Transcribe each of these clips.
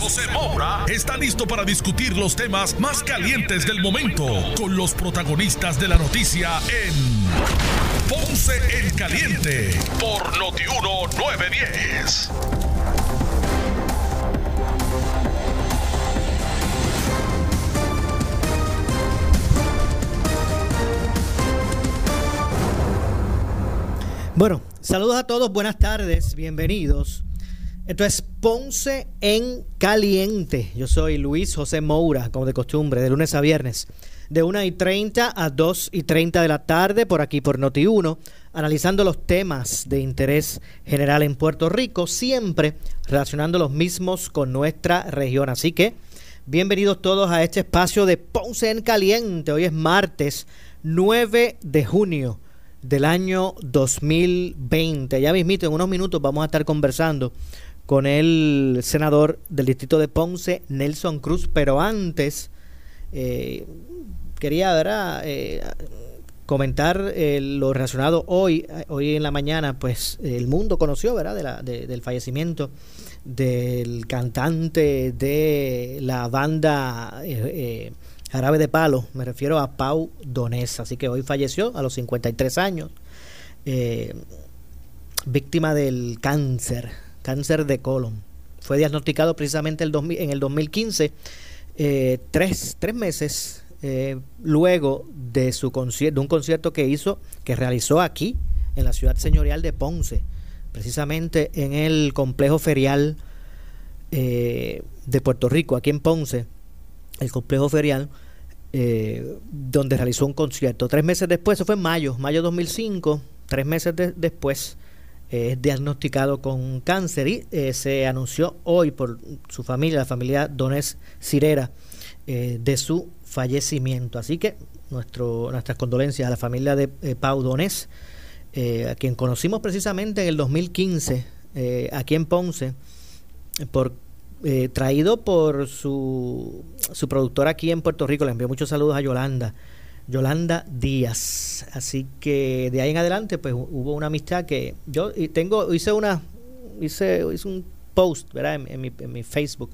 José Moura está listo para discutir los temas más calientes del momento con los protagonistas de la noticia en Ponce en Caliente por Notiuno 910. Bueno, saludos a todos, buenas tardes, bienvenidos. Esto es Ponce en Caliente. Yo soy Luis José Moura, como de costumbre, de lunes a viernes, de 1 y 30 a 2 y 30 de la tarde, por aquí por Noti1, analizando los temas de interés general en Puerto Rico, siempre relacionando los mismos con nuestra región. Así que, bienvenidos todos a este espacio de Ponce en Caliente. Hoy es martes 9 de junio del año 2020. Ya mismito, en unos minutos vamos a estar conversando con el senador del distrito de Ponce, Nelson Cruz, pero antes eh, quería ¿verdad? Eh, comentar eh, lo relacionado hoy, hoy en la mañana, pues el mundo conoció ¿verdad? De la, del fallecimiento del cantante de la banda Jarabe de Palo, me refiero a Pau Donés, así que hoy falleció a los 53 años, víctima del cáncer, cáncer de colon. Fue diagnosticado precisamente en el 2015, eh, tres, tres, meses eh, luego de, su de un concierto que hizo, que realizó aquí, en la ciudad señorial de Ponce, precisamente en el complejo ferial de Puerto Rico, aquí en Ponce el complejo ferial, eh, donde realizó un concierto. Tres meses después, eso fue en mayo, mayo 2005, tres meses después, eh, es diagnosticado con cáncer y eh, se anunció hoy por su familia, la familia Donés Cirera, de su fallecimiento. Así que nuestro, nuestras condolencias a la familia de Pau Donés, a quien conocimos precisamente en el 2015, aquí en Ponce, eh, traído por su, su productora aquí en Puerto Rico. Le envío muchos saludos a Yolanda. Yolanda Díaz. Así que de ahí en adelante, pues hubo una amistad que yo tengo, hice una, hice, hice un post, ¿verdad? En, mi, en mi, Facebook,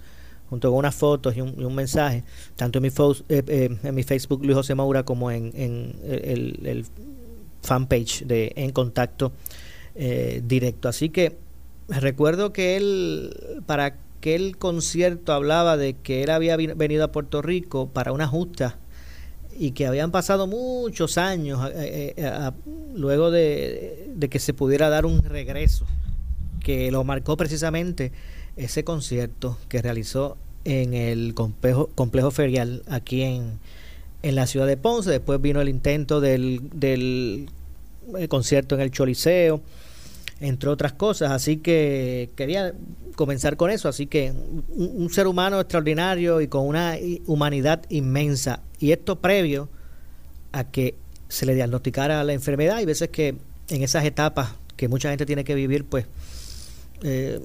junto con unas fotos y un, y mensaje, tanto en mi, eh, eh, en mi Facebook Luis José Maura como en, en el, el, fanpage de En Contacto Directo. Así que recuerdo que él, para aquel concierto hablaba de que él había venido a Puerto Rico para una justa y que habían pasado muchos años eh, eh, eh, luego de, que se pudiera dar un regreso, que lo marcó precisamente ese concierto que realizó en el complejo, complejo ferial aquí en, en la ciudad de Ponce. Después vino el intento del, del concierto en el Choliseo entre otras cosas. Así que quería comenzar con eso. Así que un, ser humano extraordinario y con una humanidad inmensa. Y esto previo a que se le diagnosticara la enfermedad. y veces que en esas etapas que mucha gente tiene que vivir, pues eh,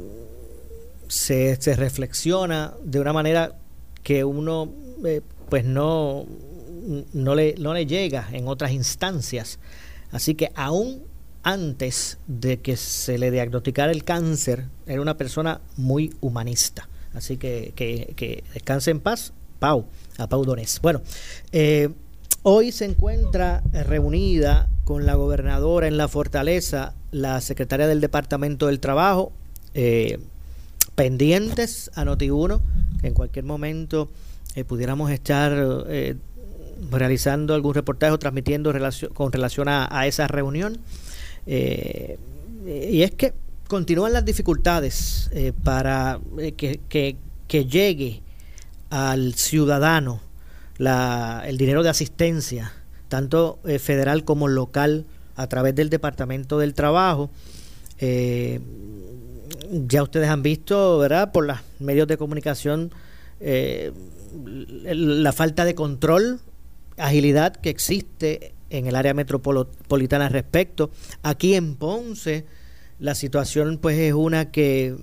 se, se, reflexiona de una manera que uno eh, pues no, no, le, no le llega en otras instancias. Así que aún antes de que se le diagnosticara el cáncer, era una persona muy humanista. Así que, que, descanse en paz, Pau, a Pau Donés. Bueno, eh, hoy se encuentra reunida con la gobernadora en la fortaleza, la secretaria del Departamento del Trabajo, eh, pendientes a Noti1, que en cualquier momento eh, pudiéramos estar realizando algún reportaje o transmitiendo con relación a esa reunión. Eh, y es que continúan las dificultades eh, para eh, que, llegue al ciudadano la, el dinero de asistencia, tanto federal como local, a través del Departamento del Trabajo. ya ustedes han visto, ¿verdad? Por los medios de comunicación eh, la falta de control, agilidad que existe en el área metropolitana respecto. Aquí en Ponce la situación pues es una que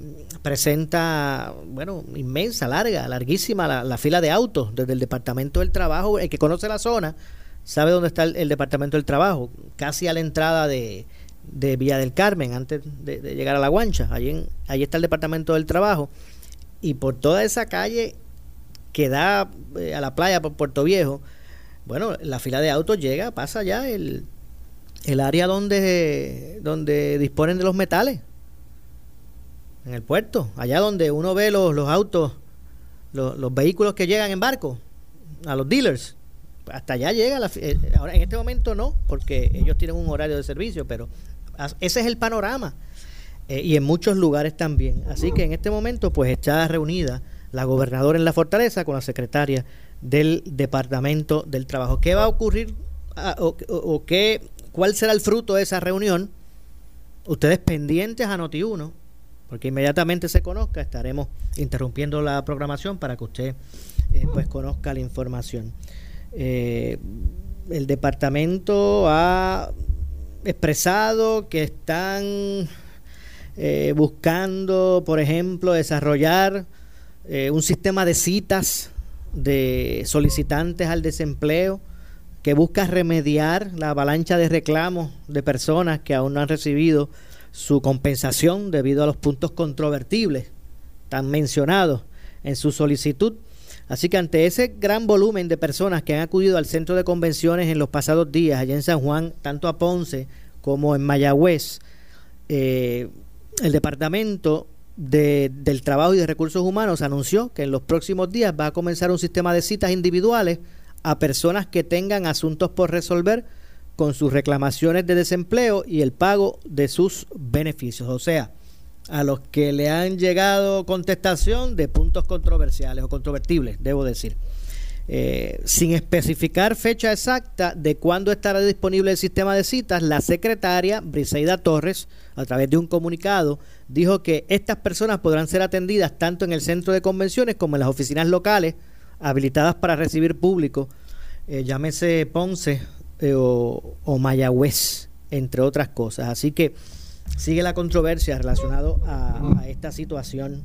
presenta, bueno, inmensa, larga, larguísima la, fila de autos desde el Departamento del Trabajo. El que conoce la zona sabe dónde está el, Departamento del Trabajo, casi a la entrada de, de Villa del Carmen, antes de, llegar a La Guancha. Allí, allí está el Departamento del Trabajo. Y por toda esa calle que da eh, a la playa por Puerto Viejo, bueno, la fila de autos llega, pasa ya el, el área donde, donde disponen de los metales, en el puerto, allá donde uno ve los, los autos, los, los vehículos que llegan en barco, a los dealers. Hasta allá llega, la, eh, ahora en este momento no, porque ellos tienen un horario de servicio, pero ese es el panorama. Eh, y en muchos lugares también. Así que en este momento pues está reunida la gobernadora en la fortaleza con la secretaria del Departamento del Trabajo. ¿Qué va a ocurrir o, qué, cuál será el fruto de esa reunión? Ustedes pendientes a Noti1, porque inmediatamente se conozca, estaremos interrumpiendo la programación para que usted eh, pues conozca la información. Eh, el departamento ha expresado que están eh, buscando, por ejemplo, desarrollar un sistema de citas de solicitantes al desempleo que busca remediar la avalancha de reclamos de personas que aún no han recibido su compensación debido a los puntos controvertibles tan mencionados en su solicitud. Así que ante ese gran volumen de personas que han acudido al centro de convenciones en los pasados días, allá en San Juan, tanto a Ponce como en Mayagüez, eh, el departamento del Trabajo y de Recursos Humanos anunció que en los próximos días va a comenzar un sistema de citas individuales a personas que tengan asuntos por resolver con sus reclamaciones de desempleo y el pago de sus beneficios. O sea, a los que le han llegado contestación de puntos controversiales o controvertibles, debo decir. Eh, sin especificar fecha exacta de cuándo estará disponible el sistema de citas, la secretaria Briseida Torres, a través de un comunicado, dijo que estas personas podrán ser atendidas tanto en el centro de convenciones como en las oficinas locales habilitadas para recibir público, eh, llámese Ponce eh, o, Mayagüez, entre otras cosas. Así que sigue la controversia relacionada a, esta situación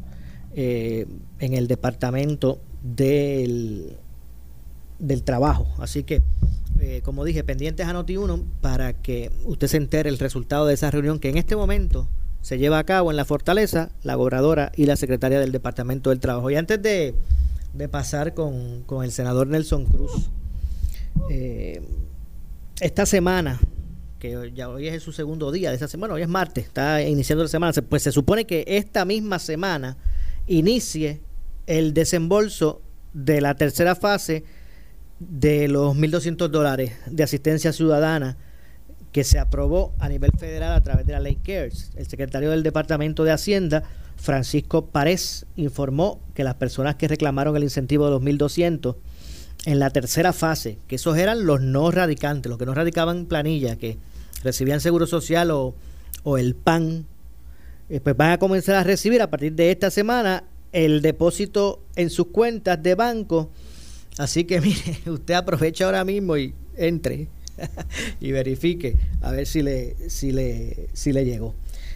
en el departamento del del trabajo. Así que, eh, como dije, pendientes a Noti1 para que usted se entere el resultado de esa reunión que en este momento se lleva a cabo en la Fortaleza, la gobernadora y la secretaria del Departamento del Trabajo. Y antes de, pasar con, el senador Nelson Cruz, eh, esta semana, que ya hoy es su segundo día de esa semana, hoy es martes, está iniciando la semana, pues se supone que esta misma semana inicie el desembolso de la tercera fase de los 1.200 dólares de asistencia ciudadana que se aprobó a nivel federal a través de la ley CARES. El secretario del Departamento de Hacienda, Francisco Párez, informó que las personas que reclamaron el incentivo de los 1.200 en la tercera fase, que esos eran los no radicantes, los que no radicaban planilla, que recibían seguro social o, o el PAN, eh, pues van a comenzar a recibir a partir de esta semana el depósito en sus cuentas de banco Así que mire, usted aprovecha ahora mismo y entre y verifique a ver si le, si le, si le llegó.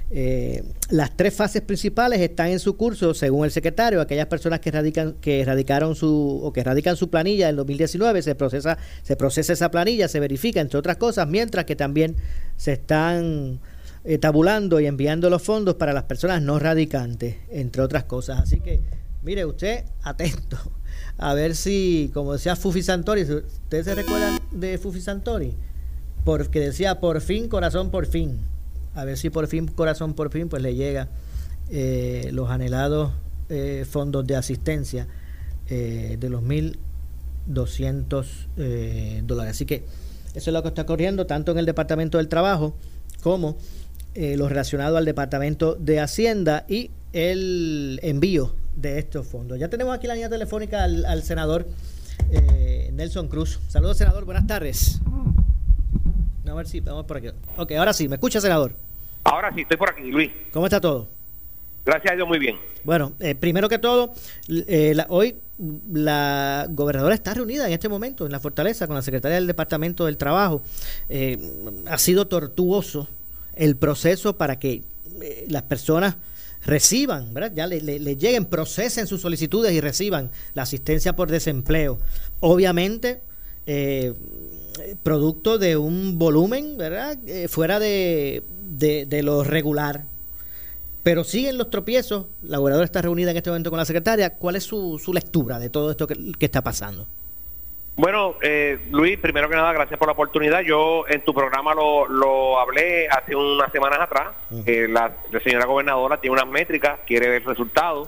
Eh, las tres fases principales están en su curso, según el secretario. Aquellas personas que radican, que radicaron su o que radican su planilla en 2019 se procesa, se procesa esa planilla, se verifica entre otras cosas, mientras que también se están eh, tabulando y enviando los fondos para las personas no radicantes, entre otras cosas. Así que mire usted atento a ver si, como decía Fufi Santori, ¿ustedes se recuerdan de Fufi Santori? Porque decía por fin, corazón, por fin. A ver si por fin, corazón, por fin, pues le llega eh, los anhelados eh, fondos de asistencia eh, de los 1.200 eh, dólares. Así que eso es lo que está corriendo tanto en el Departamento del Trabajo como lo relacionado al Departamento de Hacienda y el envío de estos fondos. Ya tenemos aquí la línea telefónica al, senador eh, Nelson Cruz. Saludos, senador. Buenas tardes. A ver si vamos por aquí. Ok, ahora sí. ¿Me escucha, senador? Ahora sí, estoy por aquí, Luis. ¿Cómo está todo? Gracias a Dios, muy bien. Bueno, eh, primero que todo, eh, hoy la gobernadora está reunida en este momento en la fortaleza con la secretaria del Departamento del Trabajo. Eh, ha sido tortuoso el proceso para que las personas reciban, ¿verdad? ya le, lleguen, procesen sus solicitudes y reciban la asistencia por desempleo. Obviamente, producto de un volumen, ¿verdad? fuera de, de lo regular pero siguen los tropiezos. La gobernadora está reunida en este momento con la secretaria. ¿Cuál es su, su lectura de todo esto que, está pasando? Bueno, eh, Luis, primero que nada, gracias por la oportunidad. Yo en tu programa lo, lo hablé hace unas semanas atrás. la, señora gobernadora tiene unas métricas, quiere ver resultados.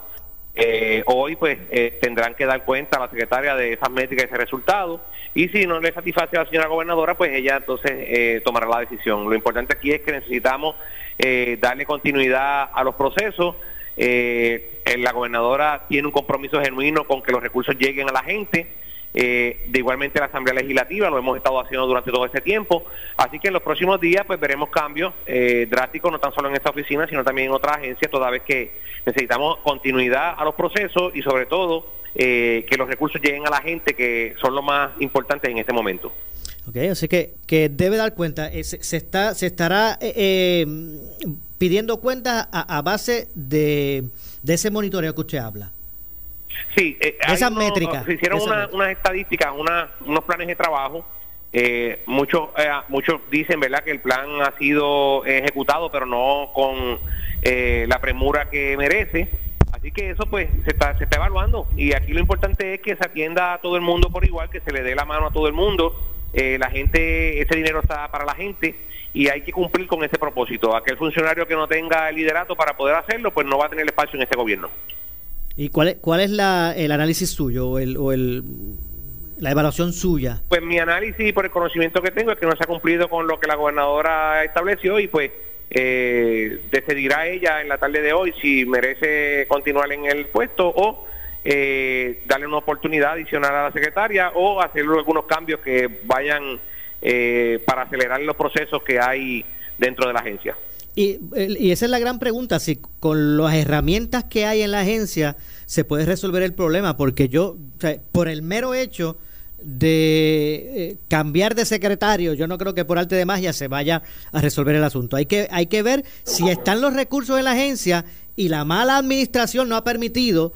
Eh, hoy pues eh, tendrán que dar cuenta a la secretaria de esas métricas y ese resultado y si no le satisface a la señora gobernadora pues ella entonces tomará la decisión. Lo importante aquí es que necesitamos eh, darle continuidad a los procesos. Eh, la gobernadora tiene un compromiso genuino con que los recursos lleguen a la gente. Eh, de igualmente la Asamblea Legislativa, lo hemos estado haciendo durante todo este tiempo. Así que en los próximos días pues veremos cambios drásticos, no tan solo en esta oficina, sino también en otras agencias, toda vez que necesitamos continuidad a los procesos y sobre todo que los recursos lleguen a la gente, que son lo más importante en este momento. Okay, así que, que debe dar cuenta, eh, se, está, se estará eh, eh, pidiendo cuenta a, base de, ese monitoreo que usted habla. Sí, esas métricas. Se hicieron unas estadísticas, unos planes de trabajo. muchos, muchos dicen, ¿verdad?, que el plan ha sido ejecutado, pero no con la premura que merece. Así que eso pues se está, se está evaluando y aquí lo importante es que se atienda a todo el mundo por igual, que se le dé la mano a todo el mundo eh, la gente, ese dinero está para la gente y hay que cumplir con ese propósito. Aquel funcionario que no tenga el liderato para poder hacerlo, pues no va a tener espacio en este gobierno. ¿Y cuál es, cuál es la, el análisis suyo o, el, o el, la evaluación suya? Pues mi análisis por el conocimiento que tengo es que no se ha cumplido con lo que la gobernadora estableció y pues eh, decidirá ella en la tarde de hoy si merece continuar en el puesto o eh, darle una oportunidad adicional a la secretaria o hacer algunos cambios que vayan eh, para acelerar los procesos que hay dentro de la agencia. Y, y, esa es la gran pregunta, si con las herramientas que hay en la agencia se puede resolver el problema, porque yo, por el mero hecho de eh, cambiar de secretario, yo no creo que por arte de magia se vaya a resolver el asunto. Hay que, hay que ver si están los recursos en la agencia y la mala administración no ha permitido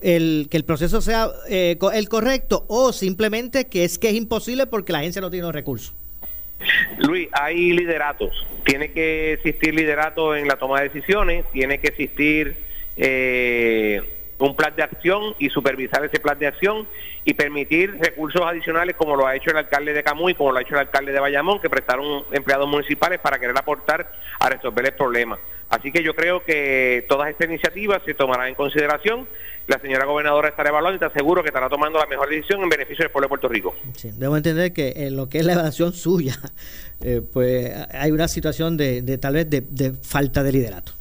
el, que el proceso sea eh, el correcto o simplemente que es que es imposible porque la agencia no tiene los recursos? Luis, hay lideratos. Tiene que existir liderato en la toma de decisiones, tiene que existir eh, un plan de acción y supervisar ese plan de acción y permitir recursos adicionales como lo ha hecho el alcalde de Camuy, como lo ha hecho el alcalde de Bayamón, que prestaron empleados municipales para querer aportar a resolver el problema. Así que yo creo que todas estas iniciativas se tomarán en consideración. La señora gobernadora estará evaluando y está seguro que estará tomando la mejor decisión en beneficio del pueblo de Puerto Rico. Sí, debo entender que en lo que es la evaluación suya, eh, pues hay una situación de, de tal vez de, falta de liderato.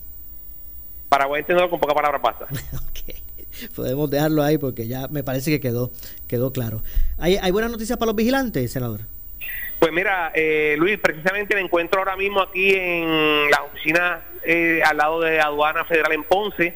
Para poder entenderlo con pocas palabras basta. Podemos dejarlo ahí porque ya me parece que quedó, quedó claro. ¿Hay, ¿Hay buenas noticias para los vigilantes, senador? Pues mira, eh, Luis, precisamente me encuentro ahora mismo aquí en la oficina eh, al lado de Aduana Federal en Ponce.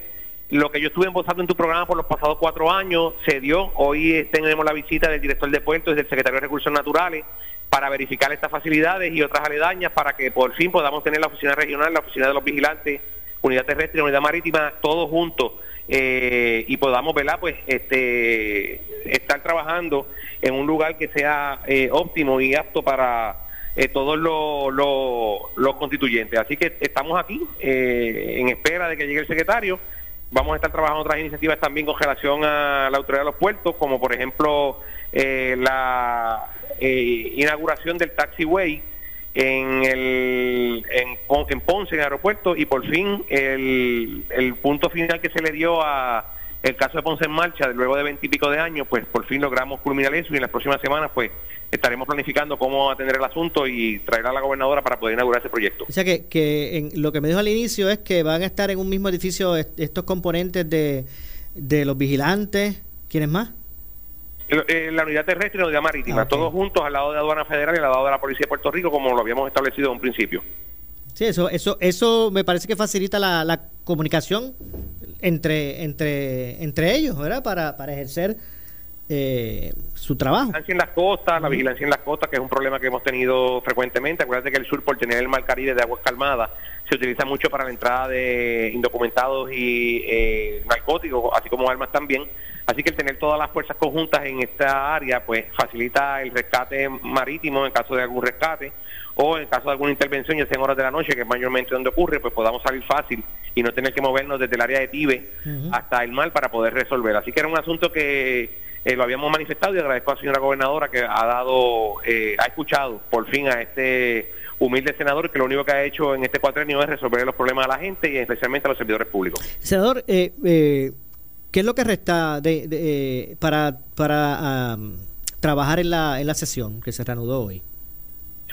Lo que yo estuve embosando en tu programa por los pasados cuatro años se dio. Hoy eh, tenemos la visita del director de puertos y del secretario de Recursos Naturales para verificar estas facilidades y otras aledañas para que por fin podamos tener la oficina regional, la oficina de los vigilantes, unidad terrestre, unidad marítima, todos juntos eh, y podamos, ¿verdad? Pues este, estar trabajando en un lugar que sea eh, óptimo y apto para eh, todos los, los, constituyentes. Así que estamos aquí en espera de que llegue el secretario. Vamos a estar trabajando otras iniciativas también con relación a la autoridad de los puertos, como por ejemplo la inauguración del taxiway en, el, en, en Ponce, en el aeropuerto, y por fin el, el punto final que se le dio a el caso de Ponce en marcha, luego de veintipico de años, pues por fin logramos culminar eso y en las próximas semanas pues estaremos planificando cómo atender el asunto y traer a la gobernadora para poder inaugurar ese proyecto. O sea que, que en, lo que me dijo al inicio es que van a estar en un mismo edificio estos componentes de, de los vigilantes, ¿quiénes más? Eh, la unidad terrestre y la unidad marítima, ah, todos juntos al lado de Aduana Federal y al lado de la Policía de Puerto Rico, como lo habíamos establecido en un principio. Sí, eso, eso, eso me parece que facilita la, la comunicación entre, entre, entre ellos, ¿verdad? Para, para ejercer eh, su trabajo. La vigilancia en las costas, la vigilancia en las costas, que es un problema que hemos tenido frecuentemente. Acuérdate que el sur, por tener el mar Caribe de aguas calmadas, se utiliza mucho para la entrada de indocumentados y eh, narcóticos, así como armas también. Así que el tener todas las fuerzas conjuntas en esta área, pues facilita el rescate marítimo en caso de algún rescate o en caso de alguna intervención, ya sea en horas de la noche, que es mayormente donde ocurre, pues podamos salir fácil y no tener que movernos desde el área de Tibe hasta el mar para poder resolver. Así que era un asunto que eh, lo habíamos manifestado y agradezco a la señora gobernadora que ha dado, eh, ha escuchado por fin a este humilde senador que lo único que ha hecho en este cuatrenio es resolver los problemas a la gente y especialmente a los servidores públicos. Senador, eh, ¿qué es lo que resta de, para, para trabajar en la, en la sesión que se reanudó hoy?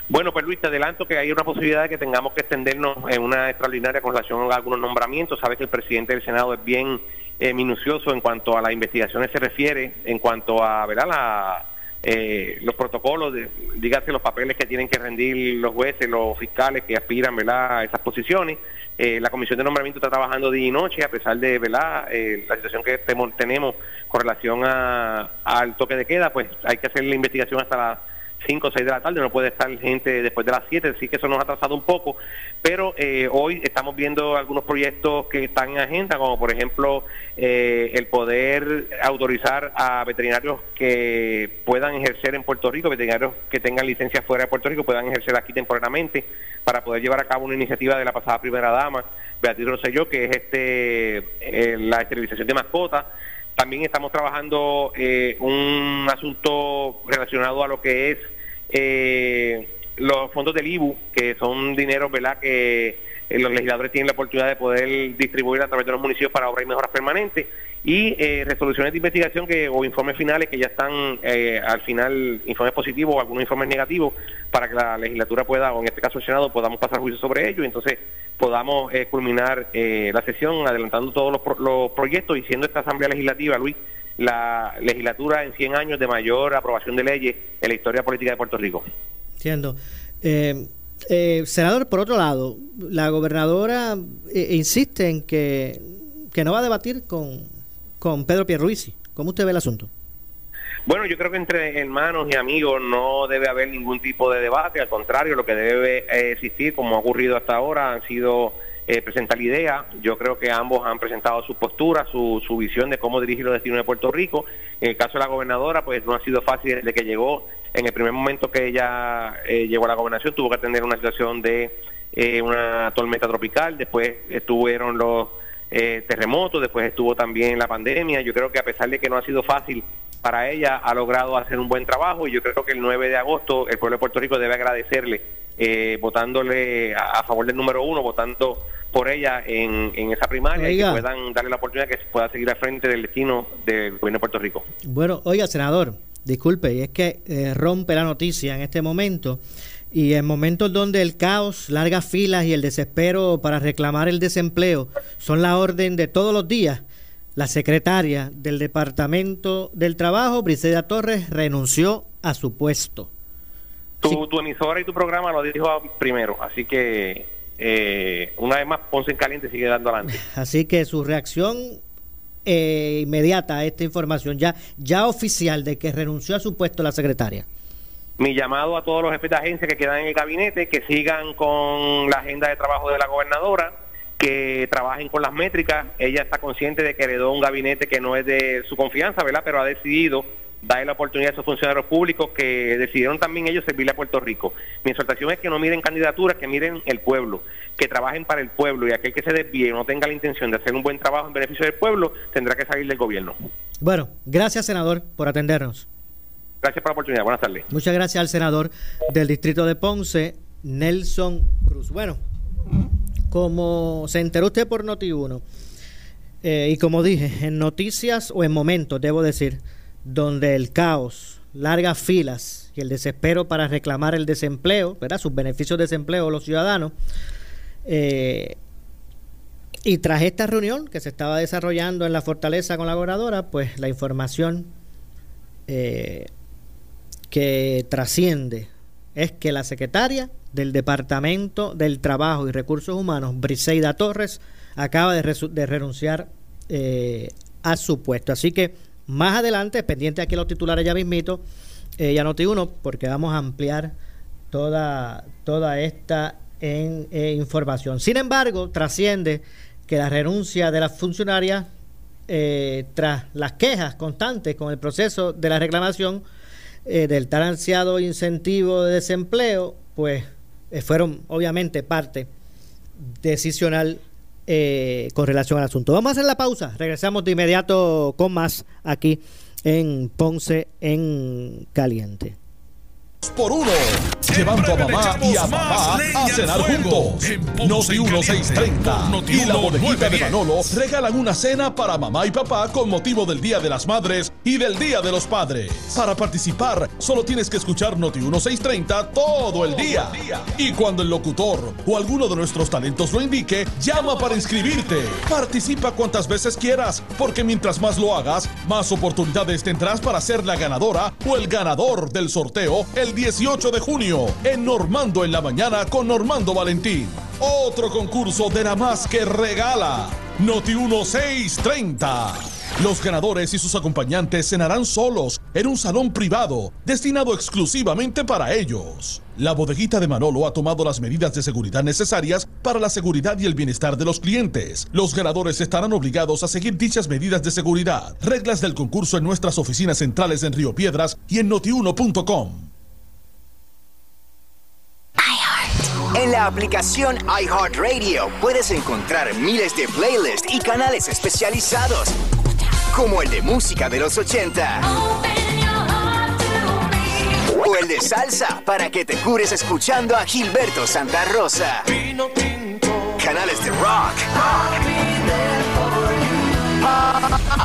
Bueno, pues Luis, te adelanto que hay una posibilidad de que tengamos que extendernos en una extraordinaria con relación a algunos nombramientos. Sabes que el presidente del Senado es bien eh, minucioso en cuanto a las investigaciones se refiere, en cuanto a ¿verdad? La, eh, los protocolos, de, dígase los papeles que tienen que rendir los jueces, los fiscales que aspiran ¿verdad? a esas posiciones. Eh, la comisión de nombramiento está trabajando día y noche, a pesar de ¿verdad? la situación que tenemos con relación a, al toque de queda, pues hay que hacer la investigación hasta la 5 o 6 de la tarde, no puede estar gente después de las 7, así que eso nos ha atrasado un poco, pero eh, hoy estamos viendo algunos proyectos que están en agenda, como por ejemplo eh, el poder autorizar a veterinarios que puedan ejercer en Puerto Rico, veterinarios que tengan licencia fuera de Puerto Rico, puedan ejercer aquí temporalmente para poder llevar a cabo una iniciativa de la pasada primera dama, Beatriz Rosselló, que es este eh, la esterilización de mascotas, también estamos trabajando un asunto relacionado a lo que es eh, los fondos del IBU, que son dineros ¿verdad? que eh, los legisladores tienen la oportunidad de poder distribuir a través de los municipios para obras y mejoras permanentes, y eh, resoluciones de investigación que o informes finales que ya están eh, al final, informes positivos o algunos informes negativos, para que la legislatura pueda, o en este caso el Senado, podamos pasar juicio sobre ello y entonces podamos culminar la sesión adelantando todos los, los proyectos y siendo esta Asamblea Legislativa, Luis, la legislatura en 100 años de mayor aprobación de leyes en la historia política de Puerto Rico. Entiendo. Eh, eh, senador, por otro lado, la gobernadora eh, insiste en que, que no va a debatir con, con Pedro Pierluisi. ¿Cómo usted ve el asunto? Bueno, yo creo que entre hermanos y amigos no debe haber ningún tipo de debate, al contrario, lo que debe existir, como ha ocurrido hasta ahora, han sido eh, presentar la idea. Yo creo que ambos han presentado su postura, su, su visión de cómo dirigir los destinos de Puerto Rico. En el caso de la gobernadora, pues no ha sido fácil desde que llegó. En el primer momento que ella eh, llegó a la gobernación, tuvo que atender una situación de eh, una tormenta tropical. Después estuvieron los eh, terremotos, después estuvo también la pandemia. Yo creo que a pesar de que no ha sido fácil para ella, ha logrado hacer un buen trabajo y yo creo que el 9 de agosto el pueblo de Puerto Rico debe agradecerle eh, votándole a, favor del número uno, votando por ella en, en esa primaria y que puedan darle la oportunidad que se pueda seguir al frente del destino del gobierno de Puerto Rico. Bueno, oiga, senador, disculpe, y es que eh, rompe la noticia en este momento y en momentos donde el caos, largas filas y el desespero para reclamar el desempleo son la orden de todos los días, la secretaria del Departamento del Trabajo, Briseida Torres, renunció a su puesto. Tu, tu emisora y tu programa lo dijo primero, así que eh, una vez más Ponce en Caliente sigue dando adelante. Así que su reacción eh, inmediata a esta información ya, ya oficial de que renunció a su puesto la secretaria mi llamado a todos los jefes de agencia que quedan en el gabinete, que sigan con la agenda de trabajo de la gobernadora, que trabajen con las métricas. Ella está consciente de que heredó un gabinete que no es de su confianza, ¿verdad? Pero ha decidido darle la oportunidad a esos funcionarios públicos que decidieron también ellos servirle a Puerto Rico. Mi exhortación es que no miren candidaturas, que miren el pueblo, que trabajen para el pueblo y aquel que se desvíe y no tenga la intención de hacer un buen trabajo en beneficio del pueblo tendrá que salir del gobierno. Bueno, gracias senador por atendernos. Gracias por la oportunidad. Buenas tardes. Muchas gracias al senador del distrito de Ponce, Nelson Cruz. Bueno, como se enteró usted por Noti1, eh, y como dije, en noticias o en momentos, debo decir, donde el caos, largas filas y el desespero para reclamar el desempleo, ¿verdad? sus beneficios de desempleo los ciudadanos, eh, y tras esta reunión que se estaba desarrollando en la fortaleza con la gobernadora, pues la información eh, que trasciende es que la secretaria del Departamento del Trabajo y Recursos Humanos, Briseida Torres, acaba de, renunciar eh, a su puesto. Así que más adelante, pendiente aquí los titulares ya mismito, eh, ya noti uno, porque vamos a ampliar toda, toda esta eh, información. Sin embargo, trasciende que la renuncia de las funcionarias eh, tras las quejas constantes con el proceso de la reclamación eh, del tan ansiado incentivo de desempleo, pues eh, fueron obviamente parte decisional con relación al asunto. Vamos a hacer la pausa, regresamos de inmediato con más aquí en Ponce en Caliente por uno. Llevando a mamá y a papá a cenar juntos. Noti 1630 y la bodejita de Manolo regalan una cena para mamá y papá con motivo del Día de las Madres y del Día de los Padres. Para participar, solo tienes que escuchar Noti 1630 todo el día. Y cuando el locutor o alguno de nuestros talentos lo indique, llama para inscribirte. Participa cuantas veces quieras, porque mientras más lo hagas, más oportunidades tendrás para ser la ganadora o el ganador del sorteo el 18 de junio en Normando en la mañana con Normando Valentín. Otro concurso de la más que regala. Noti 1630. Los ganadores y sus acompañantes cenarán solos en un salón privado destinado exclusivamente para ellos. La bodeguita de Manolo ha tomado las medidas de seguridad necesarias para la seguridad y el bienestar de los clientes. Los ganadores estarán obligados a seguir dichas medidas de seguridad. Reglas del concurso en nuestras oficinas centrales en Río Piedras y en notiuno.com. En la aplicación iHeartRadio puedes encontrar miles de playlists y canales especializados, como el de música de los 80 o el de salsa para que te cures escuchando a Gilberto Santa Rosa. Canales de rock.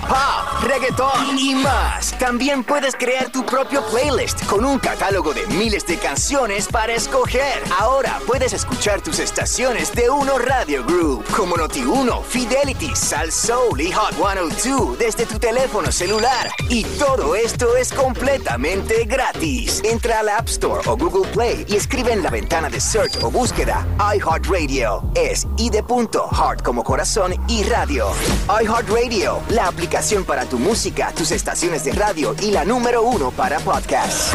Pop, reggaeton y más. También puedes crear tu propio playlist con un catálogo de miles de canciones para escoger. Ahora puedes escuchar tus estaciones de Uno Radio Group, como Noti1, Fidelity, Sal Soul y Hot 102 desde tu teléfono celular. Y todo esto es completamente gratis. Entra a la App Store o Google Play y escribe en la ventana de search o búsqueda iHeartRadio. Es I como corazón y radio. iHeartRadio la aplicación para tu música, tus estaciones de radio y la número uno para podcasts.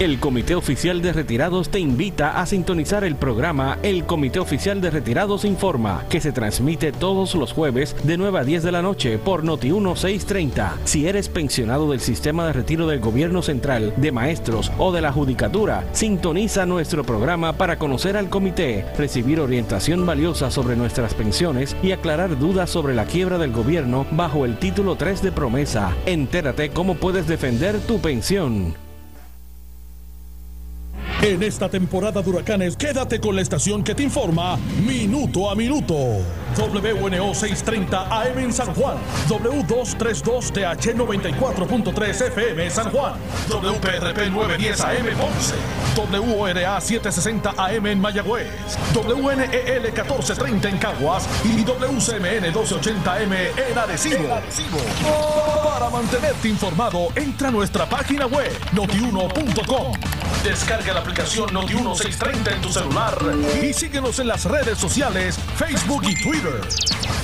El Comité Oficial de Retirados te invita a sintonizar el programa El Comité Oficial de Retirados Informa, que se transmite todos los jueves de 9 a 10 de la noche por Noti 1630. Si eres pensionado del sistema de retiro del gobierno central, de maestros o de la judicatura, sintoniza nuestro programa para conocer al comité, recibir orientación valiosa sobre nuestras pensiones y aclarar dudas sobre la quiebra del gobierno bajo el título 3 de promesa. Entérate cómo puedes defender tu pensión. En esta temporada de huracanes, quédate con la estación que te informa minuto a minuto. WNO 630 AM en San Juan, W232TH 94.3 FM San Juan, WPRP 910 AM Ponce, WORA 760 AM en Mayagüez, WNEL 1430 en Caguas y WCMN 1280M en Arecibo. Para mantenerte informado, entra a nuestra página web notiuno.com. Descarga la aplicación Noti1630 en tu celular y síguenos en las redes sociales, Facebook y Twitter.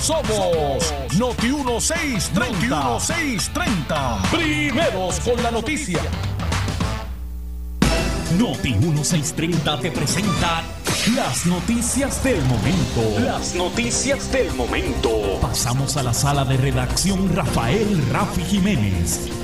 Somos Noti1630. Noti1630. Primeros con la noticia. Noti 1630 te presenta las noticias del momento. Las noticias del momento. Pasamos a la sala de redacción Rafael Rafi Jiménez.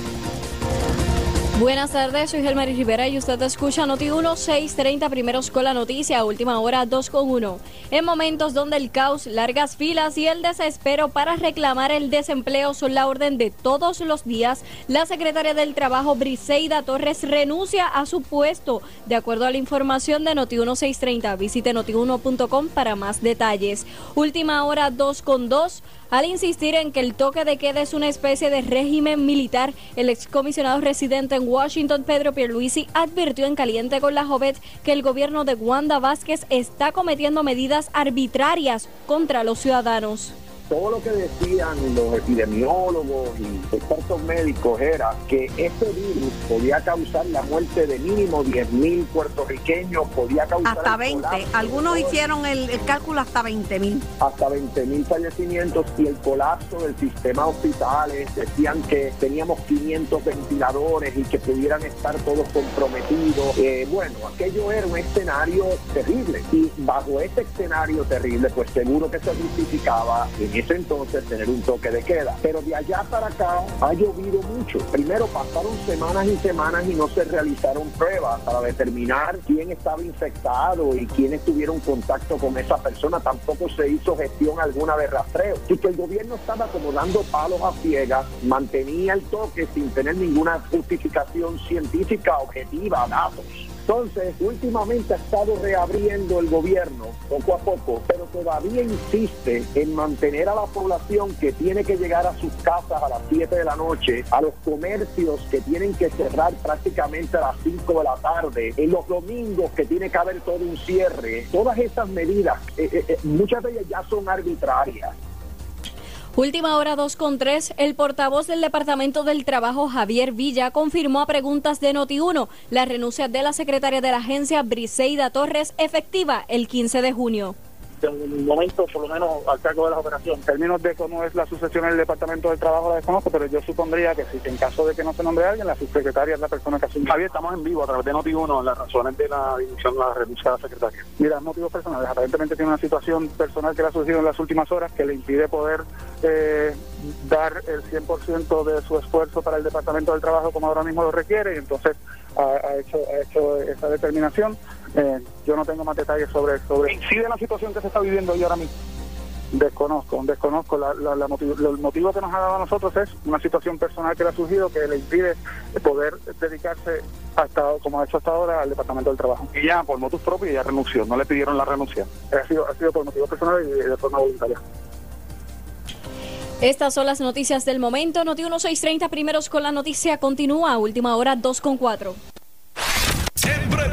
Buenas tardes, soy Gelmary Rivera y usted escucha Noti 1 630 primeros con la noticia, última hora 2 con 1. En momentos donde el caos, largas filas y el desespero para reclamar el desempleo son la orden de todos los días, la secretaria del Trabajo Briseida Torres renuncia a su puesto. De acuerdo a la información de Noti 1 630, visite noti1.com para más detalles. Última hora 2 con 2. Al insistir en que el toque de queda es una especie de régimen militar, el excomisionado residente en Washington, Pedro Pierluisi, advirtió en Caliente con la Jovet que el gobierno de Wanda Vázquez está cometiendo medidas arbitrarias contra los ciudadanos todo lo que decían los epidemiólogos y expertos médicos era que este virus podía causar la muerte de mínimo 10 mil puertorriqueños, podía causar... Hasta 20, algunos hicieron el, cálculo hasta 20 mil. Hasta 20 mil fallecimientos y el colapso del sistema hospitales, decían que teníamos 500 ventiladores y que pudieran estar todos comprometidos. Eh, bueno, aquello era un escenario terrible y bajo ese escenario terrible, pues seguro que se justificaba ese entonces tener un toque de queda. Pero de allá para acá ha llovido mucho. Primero pasaron semanas y semanas y no se realizaron pruebas para determinar quién estaba infectado y quiénes tuvieron contacto con esa persona. Tampoco se hizo gestión alguna de rastreo. Y que el gobierno estaba como dando palos a ciegas, mantenía el toque sin tener ninguna justificación científica objetiva, datos. Entonces, últimamente ha estado reabriendo el gobierno poco a poco, pero todavía insiste en mantener a la población que tiene que llegar a sus casas a las 7 de la noche, a los comercios que tienen que cerrar prácticamente a las 5 de la tarde, en los domingos que tiene que haber todo un cierre. Todas esas medidas, eh, eh, eh, muchas de ellas ya son arbitrarias. Última hora 2 con 3, el portavoz del Departamento del Trabajo, Javier Villa, confirmó a preguntas de Noti1 la renuncia de la secretaria de la agencia, Briseida Torres, efectiva el 15 de junio en un momento, por lo menos al cargo de las operaciones. En términos de cómo es la sucesión en el Departamento del Trabajo la desconozco, pero yo supondría que si en caso de que no se nombre alguien, la subsecretaria es la persona que asume. Javier, estamos en vivo a través de Noti1 las razones de la dimisión de la renuncia de la secretaria. Mira, motivos personales. Aparentemente tiene una situación personal que le ha surgido en las últimas horas que le impide poder eh, dar el 100% de su esfuerzo para el Departamento del Trabajo como ahora mismo lo requiere y entonces ha, hecho, ha hecho esa determinación. Eh, yo no tengo más detalles sobre, sobre... ¿Incide la situación que se está viviendo hoy ahora mismo? Desconozco, desconozco. La, la, motivo, el motivo que nos ha dado a nosotros es una situación personal que le ha surgido que le impide poder dedicarse hasta como ha hecho hasta ahora al Departamento del Trabajo. Y ya por motivos propios ya renunció, no le pidieron la renuncia. Ha sido, ha sido por motivos personales y de forma voluntaria. Estas son las noticias del momento. Noti 1630 primeros con la noticia continúa. Última hora 2 con 4.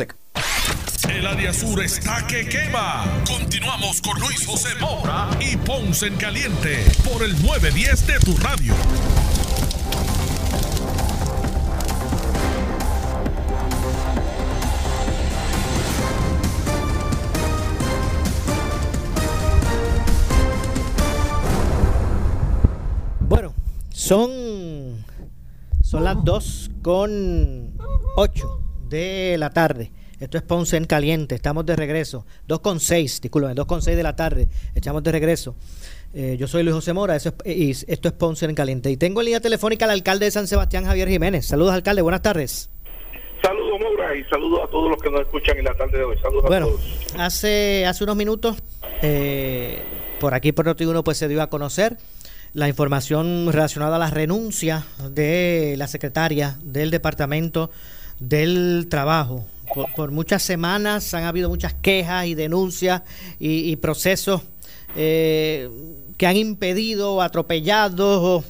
El área sur está que quema. Continuamos con Luis José Moura y Ponce en Caliente por el 910 de tu radio. Bueno, son, son las 2 con 8 de la tarde. Esto es Ponce en Caliente. Estamos de regreso. 2 con 6, disculpen, 2 con 6 de la tarde. Echamos de regreso. Eh, yo soy Luis José Mora eso es- y esto es Ponce en Caliente. Y tengo en línea telefónica al alcalde de San Sebastián, Javier Jiménez. Saludos, alcalde. Buenas tardes. Saludos, Maura, y saludos a todos los que nos escuchan en la tarde de hoy. Saludos Bueno, a todos. hace, hace unos minutos, eh, por aquí por Noti1 pues se dio a conocer la información relacionada a la renuncia de la secretaria del Departamento del Trabajo. Por, muchas semanas han habido muchas quejas y denuncias y, y procesos eh, que han impedido o atropellado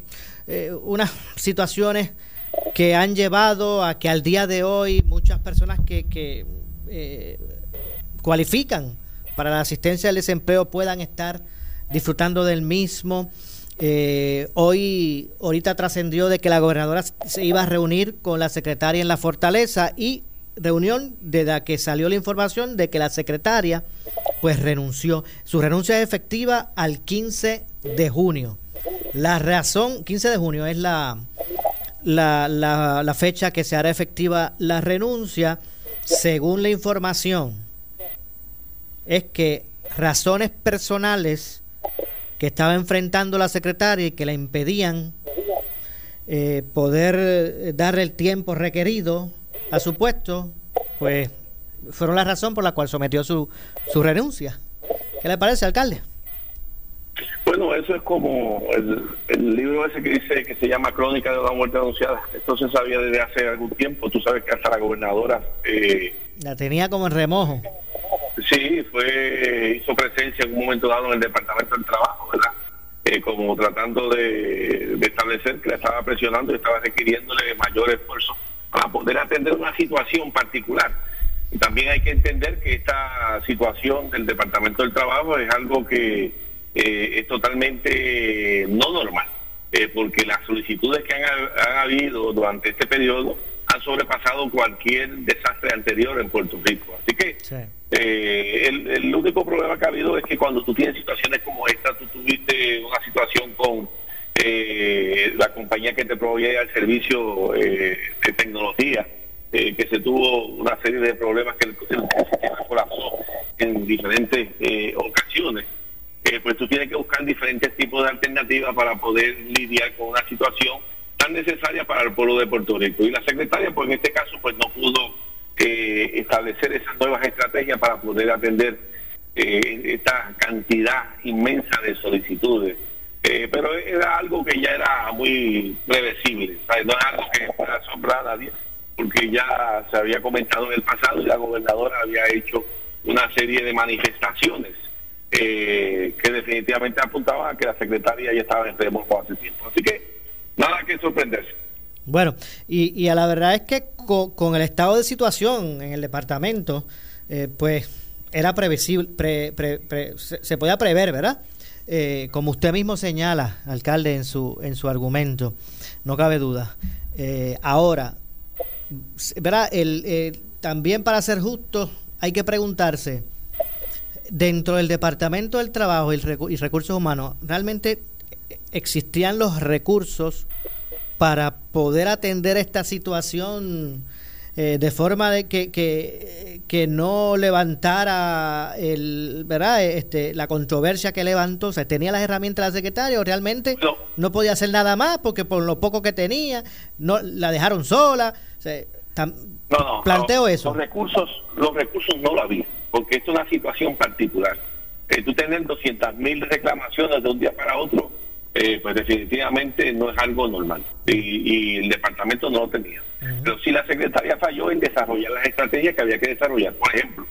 eh, unas situaciones que han llevado a que al día de hoy muchas personas que, que, eh, cualifican para la asistencia al desempleo puedan estar disfrutando del mismo. Eh, hoy, ahorita trascendió de que la gobernadora se iba a reunir con la secretaria en la fortaleza y reunión de la que salió la información de que la secretaria pues renunció. Su renuncia es efectiva al 15 de junio. La razón, 15 de junio es la, la, la, la fecha que se hará efectiva la renuncia, según la información, es que razones personales que estaba enfrentando la secretaria y que la impedían eh, poder eh, darle el tiempo requerido a su puesto, pues fueron la razón por la cual sometió su, su renuncia. ¿Qué le parece, alcalde? Bueno, eso es como el, el libro ese que dice que se llama Crónica de una muerte anunciada. Esto se sabía desde hace algún tiempo. Tú sabes que hasta la gobernadora eh, La tenía como en remojo. sí fue hizo presencia en un momento dado en el Departamento del Trabajo. Eh, como tratando de, establecer que la estaba presionando y estaba requiriéndole mayor esfuerzo para poder atender una situación particular. También hay que entender que esta situación del Departamento del Trabajo es algo que eh, es totalmente no normal, eh, porque las solicitudes que han habido durante este periodo han sobrepasado cualquier desastre anterior en Puerto Rico. Así que eh, el, único problema que ha habido es que cuando tú tienes situaciones como esta, tú tuviste una situación con eh, la compañía que te proveía el servicio eh, de tecnología, eh, que se tuvo una serie de problemas que el, el sistema colapsó en diferentes eh, ocasiones. Eh, pues tú tienes que buscar diferentes tipos de alternativas para poder lidiar con una situación tan necesaria para el pueblo de Puerto Rico. Y la secretaria, pues en este caso, pues no pudo eh, establecer esas nuevas estrategias para poder atender eh, esta cantidad inmensa de solicitudes. Eh, pero era algo que ya era muy previsible, ¿sabes? no es algo que pueda asombrar a nadie, porque ya se había comentado en el pasado y la gobernadora había hecho una serie de manifestaciones que definitivamente apuntaban a que la secretaria ya estaba en remojo hace tiempo. Así que nada que sorprenderse. Bueno, y, y a la verdad es que co- con, el estado de situación en el departamento, eh, pues era previsible, pre- se, podía prever, ¿verdad? Eh, como usted mismo señala, alcalde, en su, en su argumento, no cabe duda. Eh, ahora, ¿verdad? El, también para ser justo, hay que preguntarse, dentro del Departamento del Trabajo y Recursos Humanos, ¿realmente existían los recursos para poder atender esta situación eh, de forma de que, que, que no levantara el, ¿verdad? Este, la controversia que levantó? O sea, ¿tenía las herramientas la secretaria o realmente no. podía hacer nada más porque por lo poco que tenía, no la dejaron sola? O sea, no, no, planteo eso. Los recursos, los recursos no lo había, porque esto es una situación particular. Eh, tú tener 200 mil reclamaciones de un día para otro, eh, pues definitivamente no es algo normal. Y, el departamento no lo tenía. Pero sí la secretaria falló en desarrollar las estrategias que había que desarrollar. Por ejemplo,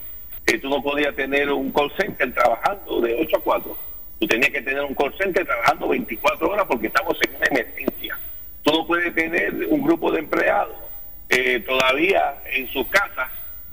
que tú no podías tener un call center trabajando de 8 a 4. Tú tenías que tener un call center trabajando 24 horas porque estamos en una emergencia. Tú no puedes tener un grupo de empleados eh, todavía en sus casas